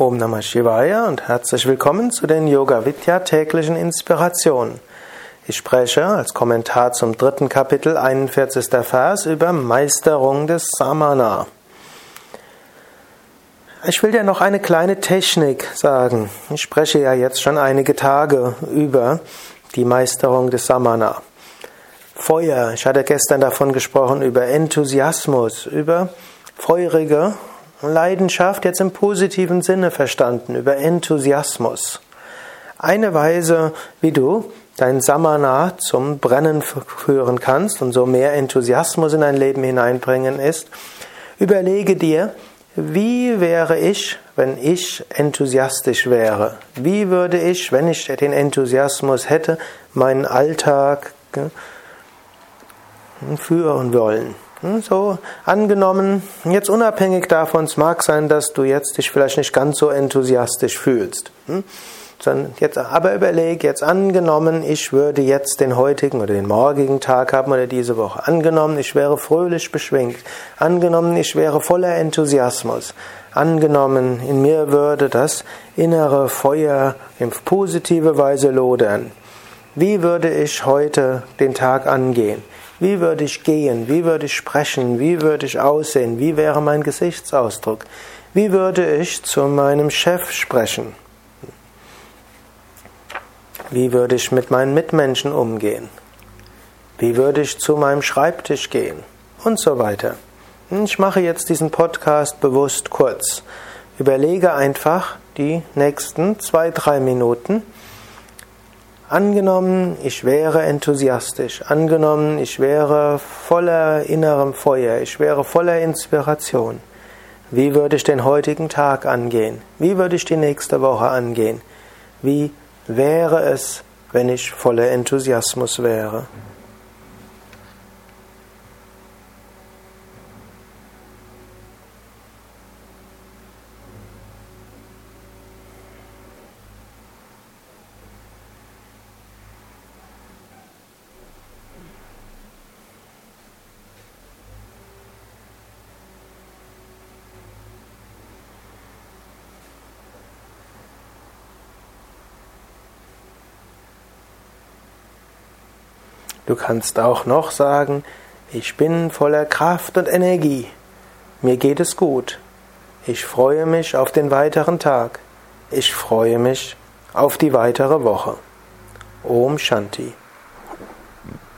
Om Namah Shivaya und herzlich willkommen zu den Yoga Vidya täglichen Inspirationen. Ich spreche als Kommentar zum dritten Kapitel 41. Vers über Meisterung des Samana. Ich will dir noch eine kleine Technik sagen. Ich spreche ja jetzt schon einige Tage über die Meisterung des Samana. Feuer, ich hatte gestern davon gesprochen, über Enthusiasmus, über feurige Leidenschaft jetzt im positiven Sinne verstanden, über Enthusiasmus. Eine Weise, wie du dein Samana zum Brennen führen kannst und so mehr Enthusiasmus in dein Leben hineinbringen ist, überlege dir, wie wäre ich, wenn ich enthusiastisch wäre? Wie würde ich, wenn ich den Enthusiasmus hätte, meinen Alltag führen wollen? Hm, so, angenommen, jetzt unabhängig davon, es mag sein, dass du jetzt dich vielleicht nicht ganz so enthusiastisch fühlst. Hm? Jetzt, aber überleg, jetzt angenommen, ich würde jetzt den heutigen oder den morgigen Tag haben oder diese Woche. Angenommen, ich wäre fröhlich beschwingt. Angenommen, ich wäre voller Enthusiasmus. Angenommen, in mir würde das innere Feuer in positive Weise lodern. Wie würde ich heute den Tag angehen? Wie würde ich gehen? Wie würde ich sprechen? Wie würde ich aussehen? Wie wäre mein Gesichtsausdruck? Wie würde ich zu meinem Chef sprechen? Wie würde ich mit meinen Mitmenschen umgehen? Wie würde ich zu meinem Schreibtisch gehen? Und so weiter. Ich mache jetzt diesen Podcast bewusst kurz. Überlege einfach die nächsten zwei, drei Minuten, Angenommen, ich wäre enthusiastisch, angenommen, ich wäre voller innerem Feuer, ich wäre voller Inspiration. Wie würde ich den heutigen Tag angehen? Wie würde ich die nächste Woche angehen? Wie wäre es, wenn ich voller Enthusiasmus wäre? Du kannst auch noch sagen, ich bin voller Kraft und Energie. Mir geht es gut. Ich freue mich auf den weiteren Tag. Ich freue mich auf die weitere Woche. Om Shanti.